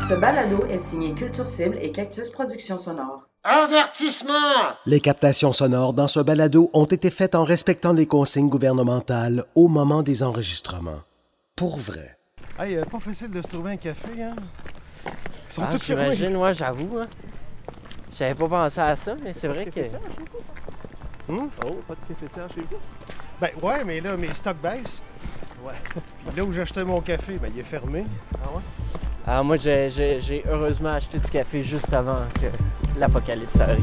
Ce balado est signé Culture Cible et Cactus Productions Sonores. Avertissement! Les captations sonores dans ce balado ont été faites en respectant les consignes gouvernementales au moment des enregistrements. Pour vrai. Hey, euh, pas facile de se trouver un café, hein? Ils sont Ah, tous j'imagine, moi, j'avoue. Hein. J'avais pas pensé à ça, mais c'est vrai que. Hum? Oh, pas de cafetière chez vous? Ben ouais, mais là, mes stocks baissent. Ouais. Puis là où j'achetais mon café, ben il est fermé. Ah ouais? Ah, moi, j'ai heureusement acheté du café juste avant que l'apocalypse arrive.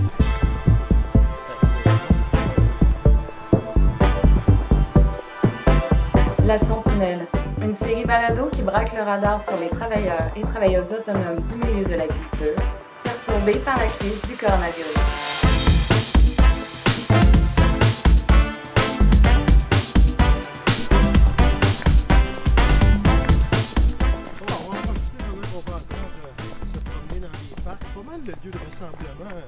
La Sentinelle, une série balado qui braque le radar sur les travailleurs et travailleuses autonomes du milieu de la culture, perturbés par la crise du coronavirus. Lieu de rassemblement.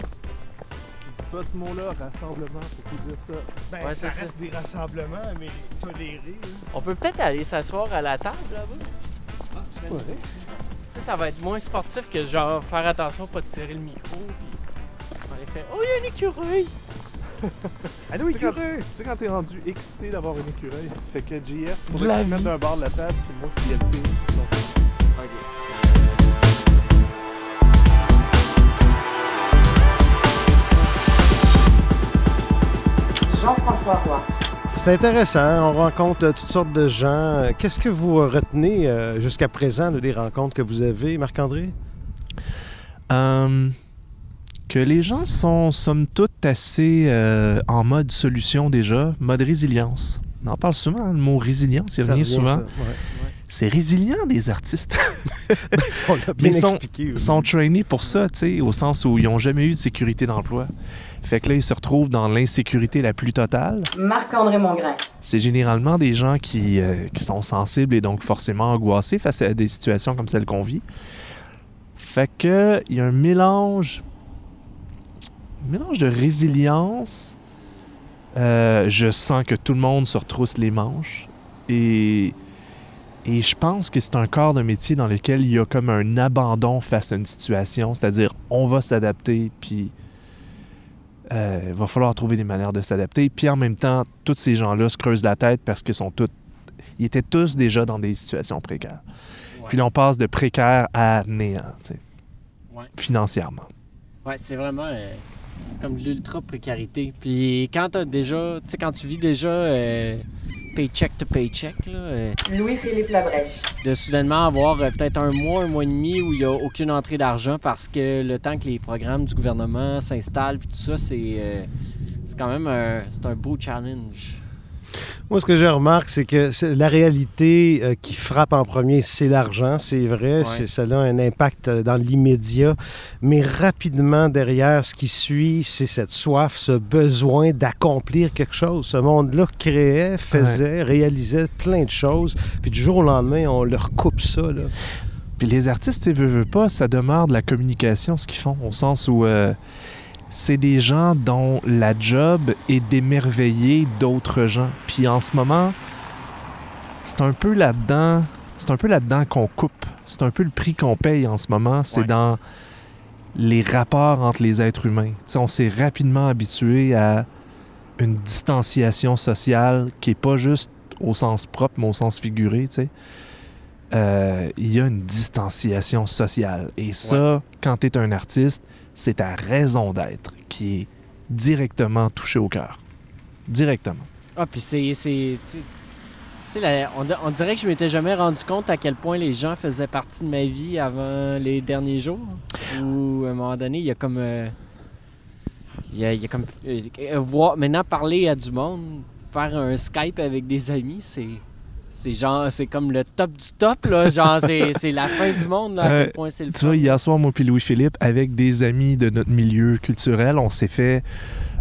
Dis pas ce mot-là, rassemblement, faut tout dire ça. Ben, Ouais, ça c'est reste des rassemblements, mais tolérés. hein. On peut peut-être aller s'asseoir à la table là-bas. Ah, c'est Ouais. vrai, ça. Tu sais, ça va être moins sportif que genre faire attention, pas de tirer le micro. Puis les fait Oh, il y a un écureuil! Allô, C'est quand- écureuil! Tu sais, quand t'es rendu excité d'avoir une écureuil, fait que JF, De la vie. d'un bord de la table, puis moi qui le pire. Donc, Roy. C'est intéressant, on rencontre euh, toutes sortes de gens. Euh, Qu'est-ce que vous euh, retenez jusqu'à présent de des rencontres que vous avez, Marc-André? Euh, que les gens sont, somme toute, assez euh, en mode solution déjà, mode résilience. On en parle souvent, hein, le mot résilience, il Ça revient revient, souvent. ouais. C'est résilient, des artistes. On l'a bien Ils sont- expliqué. oui. sont trainés pour ça, tu sais, au sens où ils n'ont jamais eu de sécurité d'emploi. Fait que là, ils se retrouvent dans l'insécurité la plus totale. Marc-André Mongrain. C'est généralement des gens qui, euh, qui sont sensibles et donc forcément angoissés face à des situations comme celle qu'on vit. Fait que il y a un mélange, un mélange de résilience. Euh, je sens que tout le monde se retrousse les manches et et je pense que c'est un corps de métier dans lequel il y a comme un abandon face à une situation, c'est-à-dire on va s'adapter puis euh, il va falloir trouver des manières de s'adapter. Puis en même temps, tous ces gens-là se creusent la tête parce qu'ils sont tous. Ils étaient tous déjà dans des situations précaires. Puis là, on passe de précaire à néant, tu sais, Ouais. financièrement. Ouais, c'est vraiment euh, comme de l'ultra précarité. Puis quand t'as déjà, tu sais, quand tu vis déjà euh, paycheck to paycheck, là, euh, Louis-Philippe Labrèche. de soudainement avoir euh, peut-être un mois, un mois et demi où il n'y a aucune entrée d'argent parce que le temps que les programmes du gouvernement s'installent, puis tout ça, c'est euh, c'est quand même un, c'est un beau challenge. Moi, ce que je remarque, c'est que la réalité euh, qui frappe en premier, c'est l'argent, c'est vrai. Ouais. Ça a un impact euh, dans l'immédiat. Mais rapidement, derrière, ce qui suit, c'est cette soif, ce besoin d'accomplir quelque chose. Ce monde-là créait, faisait, réalisait plein de choses. Puis du jour au lendemain, on leur coupe ça. Là. Puis les artistes, sais, veux, veux pas, ça demeure de la communication, ce qu'ils font, au sens où euh, c'est des gens dont la job est d'émerveiller d'autres gens. Puis en ce moment, c'est un peu là-dedans, c'est un peu là-dedans qu'on coupe. C'est un peu le prix qu'on paye en ce moment. C'est Ouais. dans les rapports entre les êtres humains. On s'est rapidement habitué à une distanciation sociale qui est pas juste au sens propre, mais au sens figuré. Euh, il y a une distanciation sociale. Et ça, quand tu es un artiste, c'est ta raison d'être qui est directement touchée au cœur. Directement. Ah, puis c'est. Tu on, dirait que je m'étais jamais rendu compte à quel point les gens faisaient partie de ma vie avant les derniers jours. Ou à un moment donné, il y a comme. euh, il y a, comme. euh, euh, maintenant, parler à du monde, faire un Skype avec des amis, c'est. C'est genre, c'est comme le top du top, là. Genre, c'est la fin du monde, là, à Euh, quel point c'est le Tu fun. vois, hier soir, moi puis Louis-Philippe, avec des amis de notre milieu culturel, on s'est fait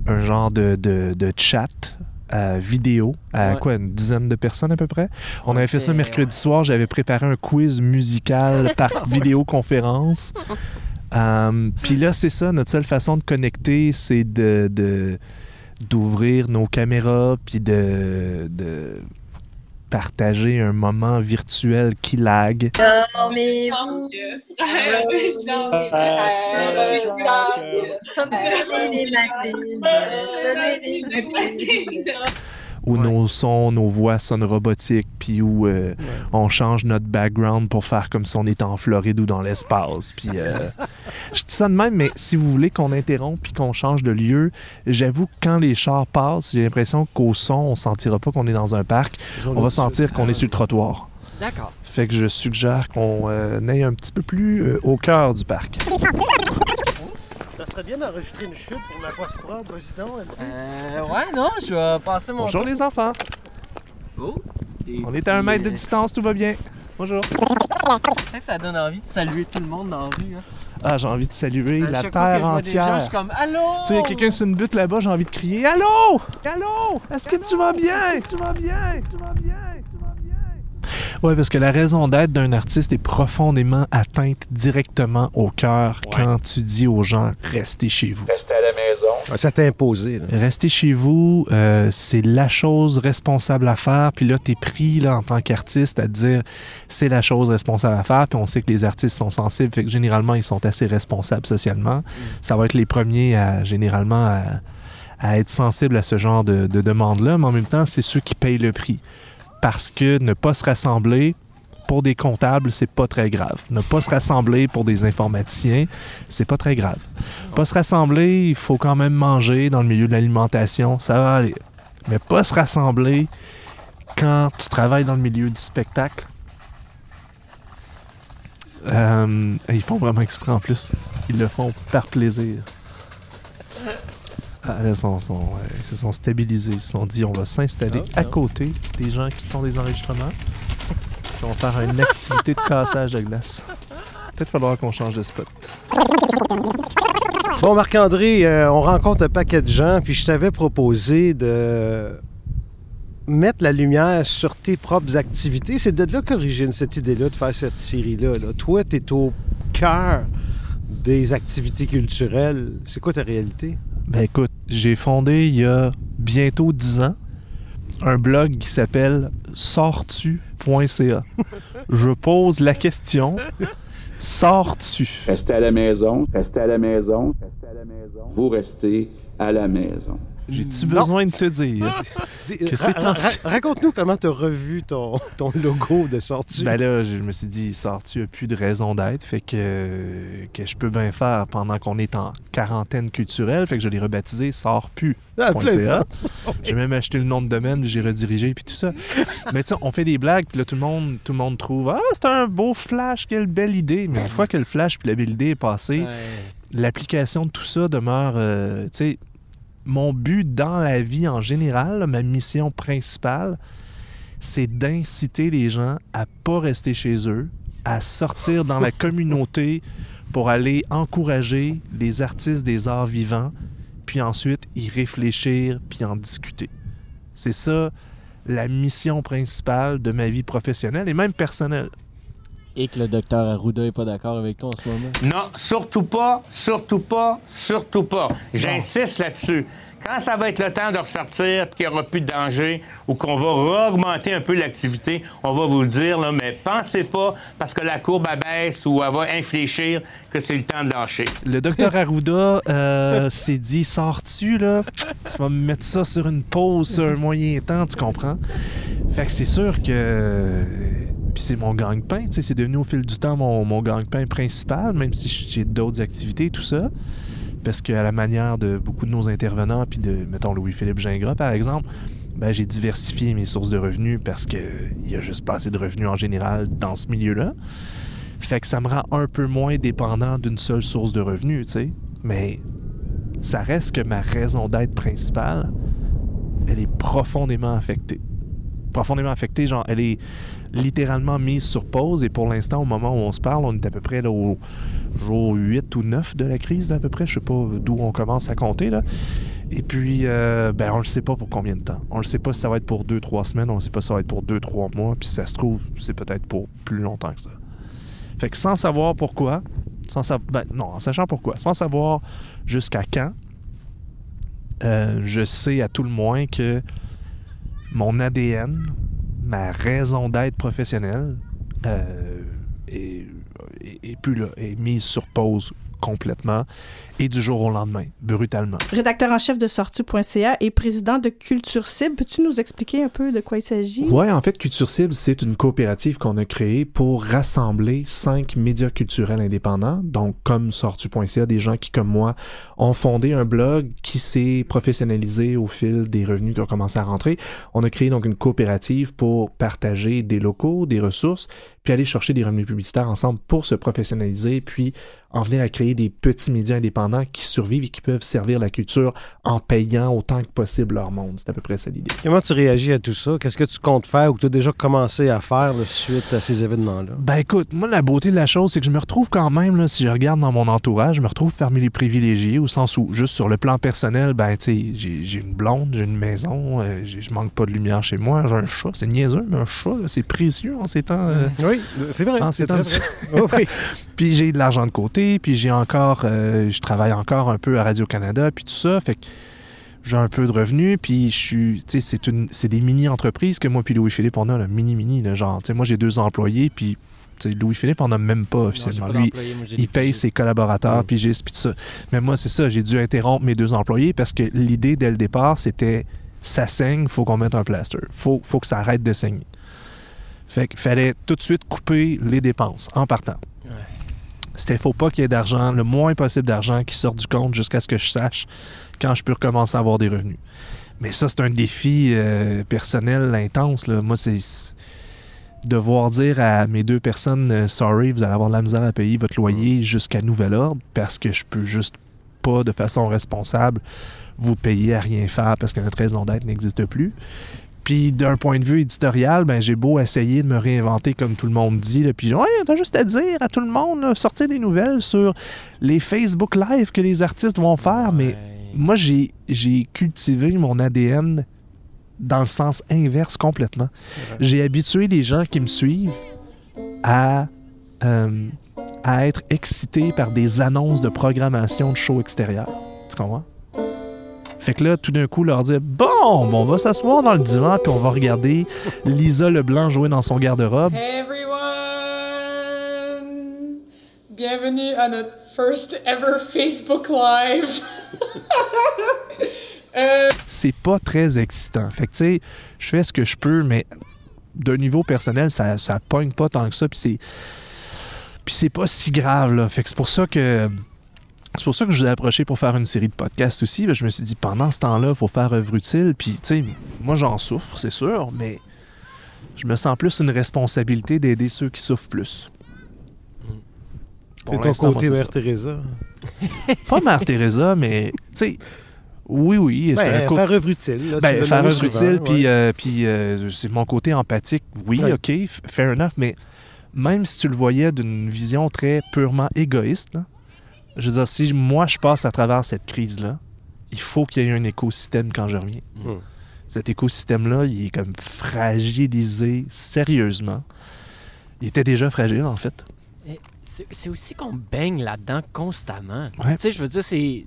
un genre de, de, de chat euh, vidéo à Ouais. quoi, une dizaine de personnes à peu près. On avait fait ça mercredi ouais. soir. J'avais préparé un quiz musical par vidéoconférence. Euh, Puis là, c'est ça, notre seule façon de connecter, c'est de, de- d'ouvrir nos caméras, puis de, de partager un moment virtuel qui lag. Dormez-vous. Sonnez les matines, sonnez les matines. Où Ouais. nos sons, nos voix sonnent robotiques, puis où euh, on change notre background pour faire comme si on était en Floride ou dans l'espace. Puis euh, je dis ça de même, mais si vous voulez qu'on interrompe puis qu'on change de lieu, j'avoue que quand les chars passent, j'ai l'impression qu'au son, on sentira pas qu'on est dans un parc, on va sentir qu'on est sur le trottoir. D'accord. Fait que je suggère qu'on euh, aille un petit peu plus euh, au cœur du parc. Ça serait bien d'enregistrer une chute pour ma post-prod, sinon. Euh, ouais, non, je vais passer mon Bonjour les enfants, Oh, on est à un mètre de euh, distance, tout va bien. Bonjour. Ça donne envie de saluer tout le monde dans la rue. Hein. Ah, j'ai envie de saluer À la que terre gens, entière. je suis comme Allô! Tu sais, il y a quelqu'un sur une butte là-bas, j'ai envie de crier Allô? Allô? Est-ce que tu vas bien Tu vas bien? Tu vas bien? Tu vas bien? Ouais, parce que la raison d'être d'un artiste est profondément atteinte directement au cœur quand tu dis aux gens restez chez vous. Ah, ça t'a imposé. là. Rester chez vous, euh, c'est la chose responsable à faire. Puis là, tu es pris là, en tant qu'artiste à te dire c'est la chose responsable à faire. Puis on sait que les artistes sont sensibles. Fait que généralement, ils sont assez responsables socialement. Ça va être les premiers à généralement à, à être sensibles à ce genre de, de demande-là. Mais en même temps, c'est ceux qui payent le prix. Parce que ne pas se rassembler, pour des comptables, c'est pas très grave. Ne pas se rassembler pour des informaticiens, c'est pas très grave. Pas se rassembler, il faut quand même manger dans le milieu de l'alimentation, ça va aller. Mais pas se rassembler quand tu travailles dans le milieu du spectacle. Euh, ils font vraiment exprès en plus. Ils le font par plaisir. Ah, là, ils, sont- sont, ouais, ils se sont stabilisés. Ils se sont dit on va s'installer Ah, à côté des gens qui font des enregistrements. Puis on va faire une activité de cassage de glace. Peut-être falloir qu'on change de spot. Bon, Marc-André, euh, on rencontre un paquet de gens, puis je t'avais proposé de mettre la lumière sur tes propres activités. C'est de là qu'origine cette idée-là de faire cette série-là. là. Toi, tu es au cœur des activités culturelles. C'est quoi ta réalité? Ben écoute, j'ai fondé il y a bientôt 10 ans un blog qui s'appelle sortu.ca. Je pose la question sors-tu? Restez à la maison, restez à la maison, restez à la maison. Vous restez à la maison. J'ai-tu Non. besoin de te dire Que ra- c'est ra- Raconte-nous comment tu as revu ton, ton logo de sortie. Ben là, je me suis dit, sors-tu a plus de raison d'être, fait que, que je peux bien faire pendant qu'on est en quarantaine culturelle, fait que je l'ai rebaptisé Sors plus. Ah. J'ai même acheté le nom de domaine, puis j'ai redirigé, puis tout ça. Mais tu sais, on fait des blagues, puis là, tout le monde, tout le monde trouve Ah, c'est un beau flash, quelle belle idée. Mais une fois que le flash puis la belle idée est passée, Ouais. l'application de tout ça demeure. euh, tu sais, mon but dans la vie en général, ma mission principale, c'est d'inciter les gens à pas rester chez eux, à sortir dans la communauté pour aller encourager les artistes des arts vivants, puis ensuite y réfléchir, puis en discuter. C'est ça la mission principale de ma vie professionnelle et même personnelle. Et que le docteur Arruda est pas d'accord avec toi en ce moment. Non, surtout pas, surtout pas, surtout pas. J'insiste là-dessus. Quand ça va être le temps de ressortir, puis qu'il n'y aura plus de danger, ou qu'on va augmenter un peu l'activité, on va vous le dire, là, mais pensez pas, parce que la courbe abaisse ou elle va infléchir, que c'est le temps de lâcher. Le docteur Arruda euh, s'est dit Sors-tu, là? Tu vas me mettre ça sur une pause, sur un moyen temps, tu comprends? Fait que c'est sûr que. Puis c'est mon sais, c'est devenu au fil du temps mon, mon gagne-pain principal, même si j'ai d'autres activités, tout ça. Parce qu'à la manière de beaucoup de nos intervenants, puis de, mettons, Louis-Philippe Gingras, par exemple, ben, j'ai diversifié mes sources de revenus parce qu'il y a juste pas assez de revenus en général dans ce milieu-là. Fait que ça me rend un peu moins dépendant d'une seule source de revenus, tu sais. Mais ça reste que ma raison d'être principale, elle est profondément affectée. Profondément affectée, genre, elle est littéralement mise sur pause. Et pour l'instant, au moment où on se parle, on est à peu près au jour 8 ou 9 de la crise, à peu près. Je sais pas d'où on commence à compter, là. Et puis, euh, ben, on le sait pas pour combien de temps. On le sait pas si ça va être pour 2-3 semaines, on le sait pas si ça va être pour 2-3 mois. Puis si ça se trouve, c'est peut-être pour plus longtemps que ça. Fait que sans savoir pourquoi, sans sa- ben, non, en sachant pourquoi, sans savoir jusqu'à quand, euh, je sais à tout le moins que mon ADN ma raison d'être professionnelle euh, est, plus là, est mise sur pause complètement et du jour au lendemain, brutalement. Rédacteur en chef de sortie.ca et président de Culture Cible. Peux-tu nous expliquer un peu de quoi il s'agit? Ouais, en fait, Culture Cible, c'est une coopérative qu'on a créée pour rassembler cinq médias culturels indépendants. Donc, comme sortu.ca, des gens qui, comme moi, ont fondé un blog qui s'est professionnalisé au fil des revenus qui ont commencé à rentrer. On a créé donc une coopérative pour partager des locaux, des ressources, puis aller chercher des revenus publicitaires ensemble pour se professionnaliser, puis en venir à créer des petits médias indépendants qui survivent et qui peuvent servir la culture en payant autant que possible leur monde. C'est à peu près ça l'idée. Comment tu réagis à tout ça? Qu'est-ce que tu comptes faire ou que tu as déjà commencé à faire là, suite à ces événements-là? Ben écoute, moi la beauté de la chose, c'est que je me retrouve quand même, là, si je regarde dans mon entourage, je me retrouve parmi les privilégiés, au sens où, juste sur le plan personnel, ben tu sais, j'ai une blonde, j'ai une maison, euh, je manque pas de lumière chez moi, j'ai un chat, c'est niaiseux, mais un chat, c'est précieux en ces temps. euh, Oui, c'est vrai. en ces temps très vrai. Oh, oui. puis j'ai de l'argent de côté, puis j'ai encore, euh, je travaille encore un peu à Radio-Canada, puis tout ça, fait que j'ai un peu de revenus, puis je suis, tu sais, c'est des mini-entreprises que moi puis Louis-Philippe, on a, là, mini-mini, là, genre, tu sais, moi j'ai deux employés, puis Louis-Philippe, on a même pas officiellement. pas Lui, moi, il paye pigistes. ses collaborateurs, Oui. pigistes, puis tout ça. Mais moi, c'est ça, j'ai dû interrompre mes deux employés parce que l'idée dès le départ, c'était ça saigne, faut qu'on mette un plaster. Faut, faut que ça arrête de saigner. Fait qu'il fallait tout de suite couper les dépenses en partant. C'était faut pas qu'il y ait d'argent, le moins possible d'argent qui sorte du compte jusqu'à ce que je sache quand je peux recommencer à avoir des revenus. Mais ça, c'est un défi euh, personnel intense. Là. Moi, c'est devoir dire à mes deux personnes euh, Sorry, vous allez avoir de la misère à payer votre loyer jusqu'à nouvel ordre parce que je peux juste pas, de façon responsable, vous payer à rien faire parce que notre raison d'être n'existe plus. Puis d'un point de vue éditorial, ben j'ai beau essayer de me réinventer comme tout le monde dit, là, puis ouais, t'as juste à dire à tout le monde, là, sortir des nouvelles sur les Facebook Live que les artistes vont faire, mais moi j'ai j'ai cultivé mon ADN dans le sens inverse complètement. J'ai habitué les gens qui me suivent à, euh, à être excités par des annonces de programmation de shows extérieurs. Tu comprends? Fait que là, tout d'un coup, leur dire Bon, bon, on va s'asseoir dans le divan puis on va regarder Lisa Leblanc jouer dans son garde-robe. Hey everyone! Bienvenue à notre first ever Facebook Live! Euh, C'est pas très excitant. Fait que tu sais, je fais ce que je peux, mais d'un niveau personnel, ça, ça pogne pas tant que ça. Puis c'est. Puis c'est pas si grave, là. Fait que c'est pour ça que. C'est pour ça que je vous ai approché pour faire une série de podcasts aussi. Je me suis dit, pendant ce temps-là, il faut faire œuvre utile. Puis, tu sais, moi, j'en souffre, c'est sûr, mais je me sens plus une responsabilité d'aider ceux qui souffrent plus. Pour Et ton côté c'est Mère. Teresa? Pas Mère Teresa, mais, tu sais, oui, oui. c'est Ben, un faire œuvre utile. là, ben, faire œuvre utile, puis euh, puis, euh, c'est mon côté empathique. Oui, Ouais. OK, fair enough, mais même si tu le voyais d'une vision très purement égoïste, là, je veux dire, si moi je passe à travers cette crise-là, il faut qu'il y ait un écosystème quand je reviens. Mm. Cet écosystème-là, il est comme fragilisé sérieusement. Il était déjà fragile, en fait. C'est aussi qu'on baigne là-dedans constamment. Ouais. Tu sais, je veux dire, c'est.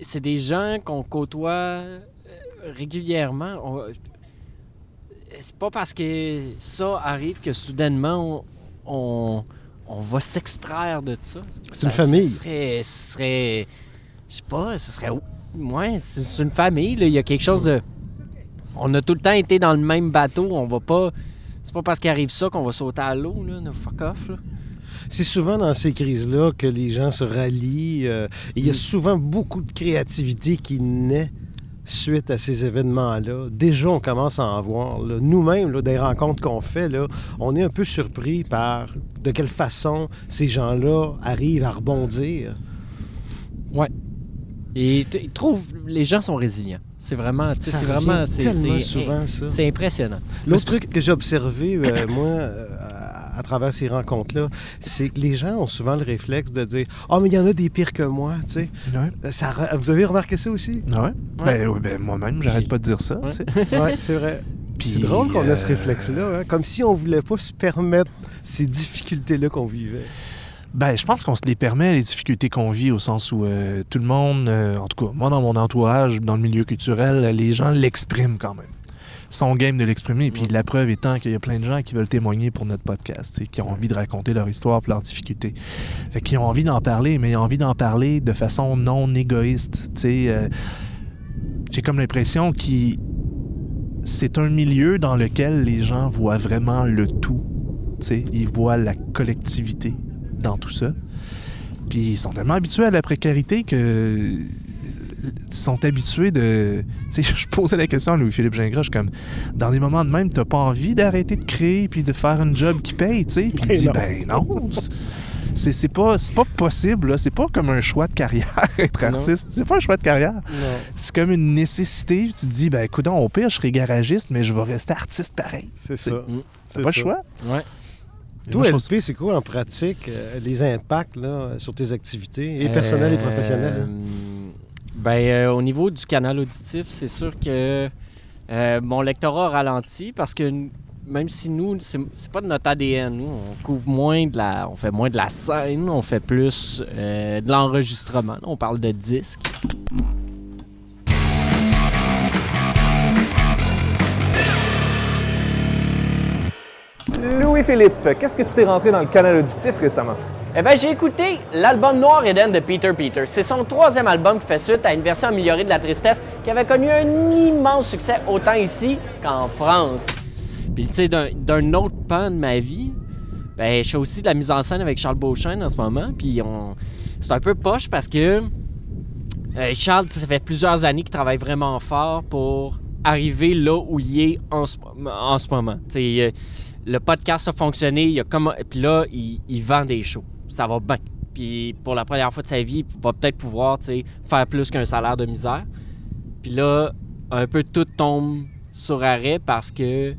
c'est- des gens qu'on côtoie euh, régulièrement. On- C'est pas parce que ça arrive que soudainement on, on va s'extraire de ça. C'est une famille. Ce serait. serait je sais pas, ce serait. Ouais, c'est c'est une famille. là. Il y a quelque chose de. On a tout le temps été dans le même bateau. On va pas. C'est pas parce qu'il arrive ça qu'on va sauter à l'eau, là. No, fuck off, là. C'est souvent dans ces crises-là que les gens se rallient. euh, et il y a souvent beaucoup de créativité qui naît suite à ces événements-là. Déjà, on commence à en voir. Nous-mêmes, des rencontres qu'on fait, là, on est un peu surpris par de quelle façon ces gens-là arrivent à rebondir. Ouais. Et ils trouvent. Les gens sont résilients. C'est vraiment. C'est vraiment. c'est- souvent, ça. C'est impressionnant. L'autre truc que j'ai observé, euh, moi, euh, à, travers ces rencontres-là, c'est que les gens ont souvent le réflexe de dire Ah, mais il y en a des pires que moi, tu sais. Ouais. Ça, re- vous avez remarqué ça aussi? Ah ouais? Ben, oui, ben, moi-même, j'arrête pas de dire ça. Oui, c'est vrai. Puis, c'est drôle qu'on a ce euh, réflexe-là, hein, comme si on voulait pas se permettre ces difficultés-là qu'on vivait. Ben, je pense qu'on se les permet, les difficultés qu'on vit, au sens où euh, tout le monde, euh, en tout cas, moi, dans mon entourage, dans le milieu culturel, les gens l'expriment quand même. Sont game de l'exprimer. Puis la preuve étant qu'il y a plein de gens qui veulent témoigner pour notre podcast, qui ont envie de raconter leur histoire et leurs difficultés. Fait qu'ils ont envie d'en parler, mais ils ont envie d'en parler de façon non égoïste. Euh, j'ai comme l'impression que c'est un milieu dans lequel les gens voient vraiment le tout. Tu sais, ils voient la collectivité dans tout ça. Puis ils sont tellement habitués à la précarité que sont habitués de. Tu sais, je posais la question à Louis-Philippe Gingras, je suis comme, dans des moments de même, t'as pas envie d'arrêter de créer puis de faire un job qui paye, tu sais. Puis il dit, non. ben non. C'est, c'est pas, c'est pas possible, là. C'est pas comme un choix de carrière, être Non. artiste. C'est pas un choix de carrière. Non. C'est comme une nécessité. Tu te dis, ben écoute, au pire, je serai garagiste, mais je vais rester artiste pareil. C'est ça. Mm. C'est pas le ça. choix? Ouais. Toi, LP, c'est quoi en pratique euh, les impacts là, sur tes activités, et personnelles et professionnelles? Euh, ben, euh, au niveau du canal auditif, c'est sûr que euh, mon lectorat a ralenti parce que même si nous, c'est pas de notre ADN, nous, on couvre moins de la. On fait moins de la scène, on fait plus euh, de l'enregistrement. On parle de disques. Louis-Philippe, qu'est-ce que tu t'es rentré dans le canal auditif récemment? Eh ben, j'ai écouté l'album Noir Eden de Peter Peters. C'est son troisième album qui fait suite à une version améliorée de La Tristesse qui avait connu un immense succès autant ici qu'en France. Puis, tu sais, d'un- autre pan de ma vie, ben, je fais aussi de la mise en scène avec Charles Beauchesne en ce moment. Puis, on... c'est un peu poche parce que euh, Charles, ça fait plusieurs années qu'il travaille vraiment fort pour arriver là où il est en ce, en ce moment. Tu sais, euh, le podcast a fonctionné, il a puis là, il vend des shows. Ça va bien. Puis pour la première fois de sa vie, il va peut-être pouvoir faire plus qu'un salaire de misère. Puis là, un peu tout tombe sur arrêt parce que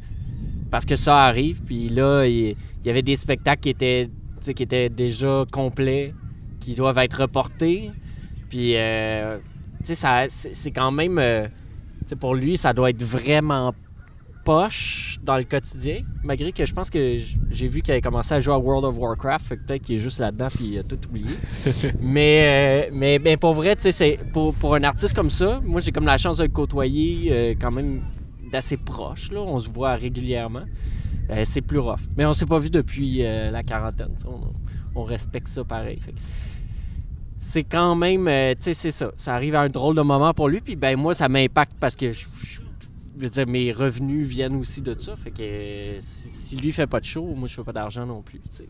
parce que ça arrive. Puis là, il, y avait des spectacles qui étaient, qui étaient déjà complets, qui doivent être reportés. Puis, euh, tu sais, c'est quand même, euh, pour lui, ça doit être vraiment poche dans le quotidien. Malgré que je pense que j'ai vu qu'il avait commencé à jouer à World of Warcraft, fait que peut-être qu'il est juste là-dedans puis il a tout oublié. mais, euh, mais, mais pour vrai, tu sais, c'est- pour, pour un artiste comme ça, moi j'ai comme la chance de le côtoyer euh, quand même d'assez proche. Là. On se voit régulièrement. Euh, c'est plus rough. Mais on s'est pas vu depuis euh, la quarantaine. On, on respecte ça pareil. Fait C'est quand même, euh, tu sais, c'est ça. Ça arrive à un drôle de moment pour lui. Puis ben moi, ça m'impacte parce que je, je- je veux dire, mes revenus viennent aussi de ça. Fait que si, si lui fait pas de show, moi je fais pas d'argent non plus. tu sais.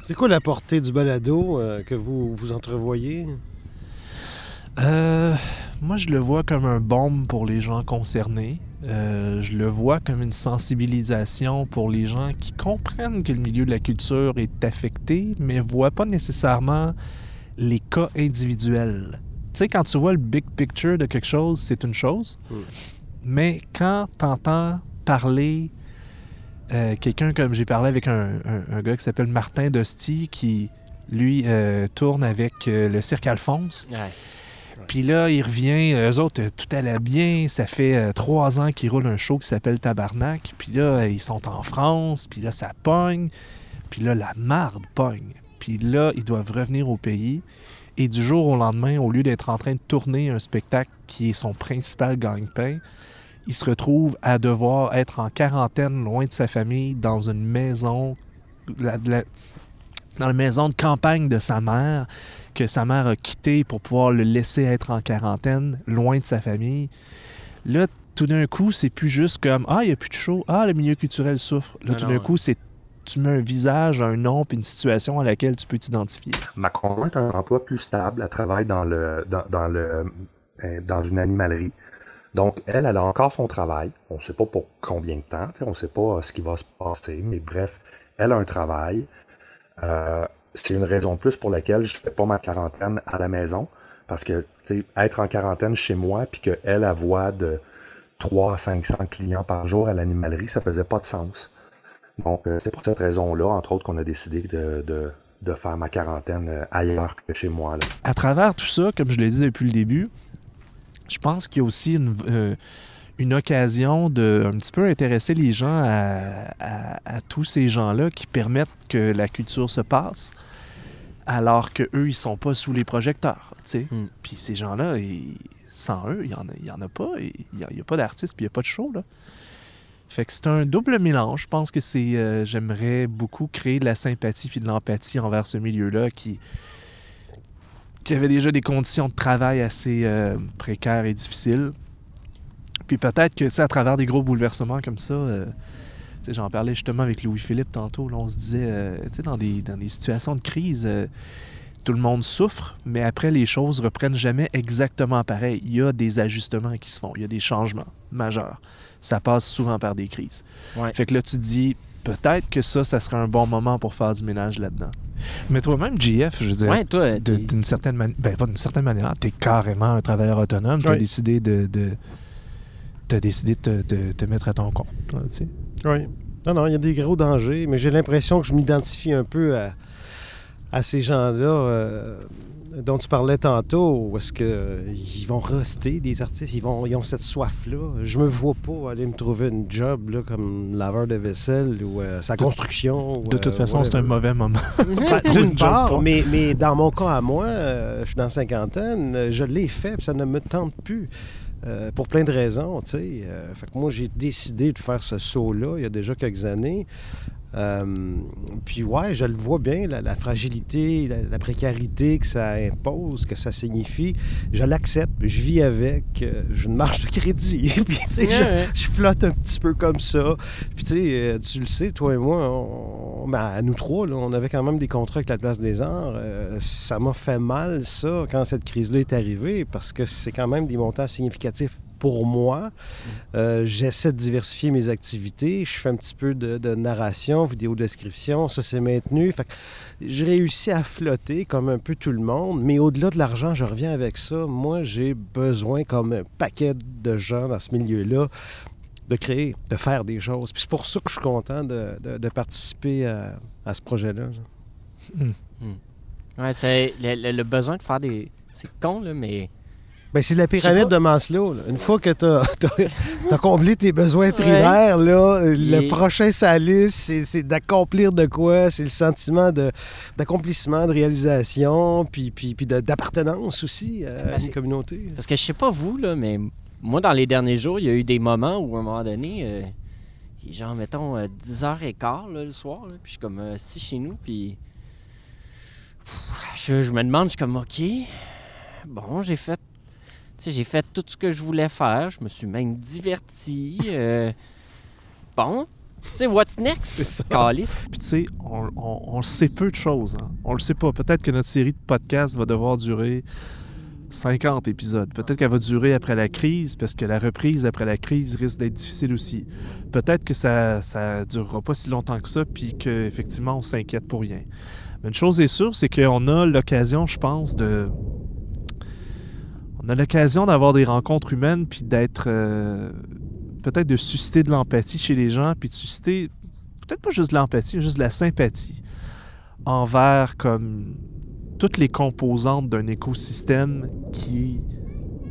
C'est quoi la portée du balado euh, que vous, vous entrevoyez? Euh, moi, je le vois comme un baume pour les gens concernés. Euh, je le vois comme une sensibilisation pour les gens qui comprennent que le milieu de la culture est affecté, mais voient pas nécessairement les cas individuels. Tu sais, quand tu vois le big picture de quelque chose, c'est une chose. Mais quand tu entends parler euh, quelqu'un comme j'ai parlé avec un, un- un gars qui s'appelle Martin Dosti qui lui euh, tourne avec euh, le Cirque Alphonse. Puis là, il revient, eux autres, tout allait bien. Ça fait trois ans qu'ils roulent un show qui s'appelle Tabarnak. Puis là, ils sont en France. Puis là, ça pogne. Puis là, la marde pogne. Puis là, ils doivent revenir au pays. Et du jour au lendemain, au lieu d'être en train de tourner un spectacle qui est son principal gagne-pain, il se retrouve à devoir être en quarantaine loin de sa famille dans une maison, la- la- dans la maison de campagne de sa mère, que sa mère a quitté pour pouvoir le laisser être en quarantaine, loin de sa famille. Là, tout d'un coup, c'est plus juste comme Ah, il n'y a plus de show. Ah, le milieu culturel souffre. Là, Non, tout d'un coup, c'est tu mets un visage, un nom, puis une situation à laquelle tu peux t'identifier. Ma conjointe a un emploi plus stable. Elle travaille dans le dans, dans le euh, dans une animalerie. Donc elle, elle a encore son travail. On ne sait pas pour combien de temps. On ne sait pas euh, ce qui va se passer. Mais bref, elle a un travail. Euh, c'est une raison plus pour laquelle je fais pas ma quarantaine à la maison. Parce que être en quarantaine chez moi, puis qu'elle, elle voit de 3 à 500 clients par jour à l'animalerie, ça faisait pas de sens. Donc, euh, c'est pour cette raison-là, entre autres, qu'on a décidé de, faire ma quarantaine ailleurs que chez moi. À travers tout ça, comme je l'ai dit depuis le début, je pense qu'il y a aussi une, euh, une occasion de un petit peu intéresser les gens à, à- à tous ces gens-là qui permettent que la culture se passe, alors que eux ils sont pas sous les projecteurs. sais. Puis ces gens-là, sans eux, il n'y en, a- il y en a pas. Il n'y a pas d'artiste, puis il n'y a pas de show. Là. Fait que c'est un double mélange. Je pense que c'est. euh, J'aimerais beaucoup créer de la sympathie puis de l'empathie envers ce milieu-là qui, qui avait déjà des conditions de travail assez euh, précaires et difficiles. Puis peut-être que, tu sais, à travers des gros bouleversements comme ça, euh, tu sais, j'en parlais justement avec Louis-Philippe tantôt, là, on se disait, euh, tu sais, dans des, dans des situations de crise, tout le monde souffre, mais après, les choses reprennent jamais exactement pareil. Il y a des ajustements qui se font, il y a des changements majeurs. Ça passe souvent par des crises. Ouais. Fait que là, tu te dis, peut-être que ça, ça serait un bon moment pour faire du ménage là-dedans. Mais toi-même, JF, je veux dire, Ouais, toi, de- d'une certaine manière, ben pas d'une certaine manière, t'es carrément un travailleur autonome, t'as Ouais. décidé de, de t'as décidé de te, mettre à ton compte, là, tu sais. Oui. Non, non, il y a des gros dangers, mais j'ai l'impression que je m'identifie un peu à, à ces gens-là euh, dont tu parlais tantôt, où est-ce qu'ils vont rester des artistes, ils, vont, ils ont cette soif-là. Je me vois pas aller me trouver une job là, comme laveur de vaisselle ou euh, sa De- construction. De ou, toute euh, façon, c'est un mauvais moment. D'une part, mais, mais dans mon cas à moi, euh, je suis dans la cinquantaine, je l'ai fait, puis ça ne me tente plus. euh, pour plein de raisons, tu sais. Euh, fait que moi, j'ai décidé de faire ce saut-là il y a déjà quelques années. Euh, puis ouais, je le vois bien, la, la fragilité, la, la précarité que ça impose, que ça signifie. Je l'accepte, je vis avec, euh, j'ai une marge de crédit. puis tu sais, je- flotte un petit peu comme ça. Puis tu sais, euh, tu le sais, toi et moi, on, ben, à nous trois, là, on avait quand même des contrats avec la Place des Arts. Euh, ça m'a fait mal, ça, quand cette crise-là est arrivée, parce que c'est quand même des montants significatifs pour moi. Euh, J'essaie de diversifier mes activités. Je fais un petit peu de, de narration, vidéo description. Ça, c'est maintenu. Fait que j'ai réussi à flotter comme un peu tout le monde. Mais au-delà de l'argent, je reviens avec ça. Moi, j'ai besoin, comme un paquet de gens dans ce milieu-là, de créer, de faire des choses. Puis c'est pour ça que je suis content de, de- de participer à, à ce projet-là. Hmm. Ouais, c'est le, le- le besoin de faire des. C'est con, là, mais. Ben, c'est la pyramide de Maslow. là. Une fois que tu as, comblé tes besoins primaires, là, le Et- prochain liste, c'est- d'accomplir de quoi? C'est le sentiment d'accomplissement, de, réalisation, puis, puis, puis d'appartenance aussi euh, à Parce une communauté. Parce que je sais pas vous, là, mais moi, dans les derniers jours, il y a eu des moments où, à un moment donné, euh, genre, mettons, euh, 10h15 là, le soir, là, puis je suis comme euh, assis chez nous, puis Pff, je, je me demande, je suis comme, OK, bon, j'ai fait, j'ai fait tout ce que je voulais faire, je me suis même diverti. euh, bon, tu sais, what's next? C'est. Calice. Puis tu sais, on, on- on le sait peu de choses. hein. On le sait pas. Peut-être que notre série de podcasts va devoir durer 50 épisodes. Peut-être qu'elle va durer après la crise, parce que la reprise après la crise risque d'être difficile aussi. Peut-être que ça ça durera pas si longtemps que ça, puis qu'effectivement, on s'inquiète pour rien. Mais une chose est sûre, c'est qu'on a l'occasion, je pense, de... On a l'occasion d'avoir des rencontres humaines, puis d'être... euh, peut-être de susciter de l'empathie chez les gens, puis de susciter peut-être pas juste de l'empathie, mais juste de la sympathie envers comme toutes les composantes d'un écosystème qui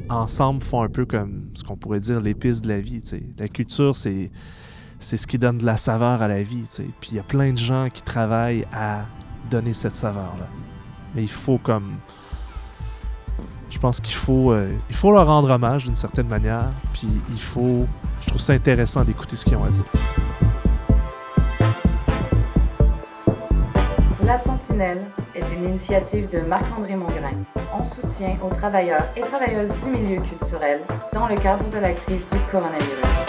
ensemble font un peu comme ce qu'on pourrait dire l'épice de la vie. La culture, c'est c'est ce qui donne de la saveur à la vie. tu sais. Puis il y a plein de gens qui travaillent à donner cette saveur-là. Mais il faut comme je pense qu'il faut, euh, faut leur rendre hommage d'une certaine manière. Puis il faut, je trouve ça intéressant d'écouter ce qu'ils ont à dire. La Sentinelle est une initiative de Marc-André Mongrain en soutien aux travailleurs et travailleuses du milieu culturel dans le cadre de la crise du coronavirus.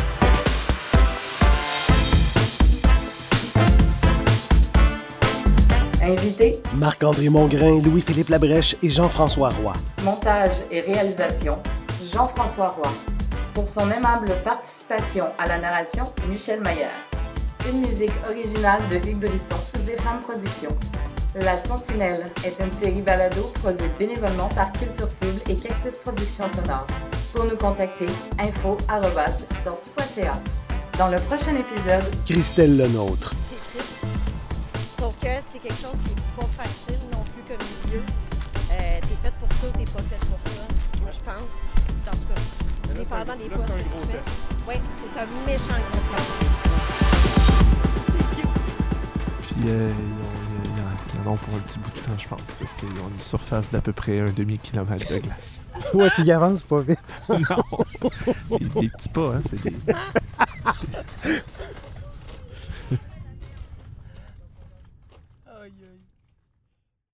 Invités, Marc-André Mongrain, Louis-Philippe Labrèche et Jean-François Roy. montage et réalisation, Jean-François Roy. Pour son aimable participation à la narration, Michel Maillard. Une musique originale de Hugues Brisson, Zéphane Productions. La Sentinelle est une série balado produite bénévolement par Culture Cible et Cactus Productions Sonores. Pour nous contacter, info.sortu.ca. Dans le prochain épisode, Christelle Lenôtre. Quelque chose qui est pas facile non plus comme milieu. Euh, t'es faite pour ça ou t'es pas faite pour ça. Moi, je pense. En tout cas, dépendant des postes un que gros tu fais. Oui, c'est un méchant gros test. Puis euh, il y, en- non pour un petit bout de temps, je pense, parce qu'ils ont une surface d'à peu près un demi-kilomètre de glace. ouais, puis ils avancent pas vite. non! Des, des petits pas, hein, c'est des...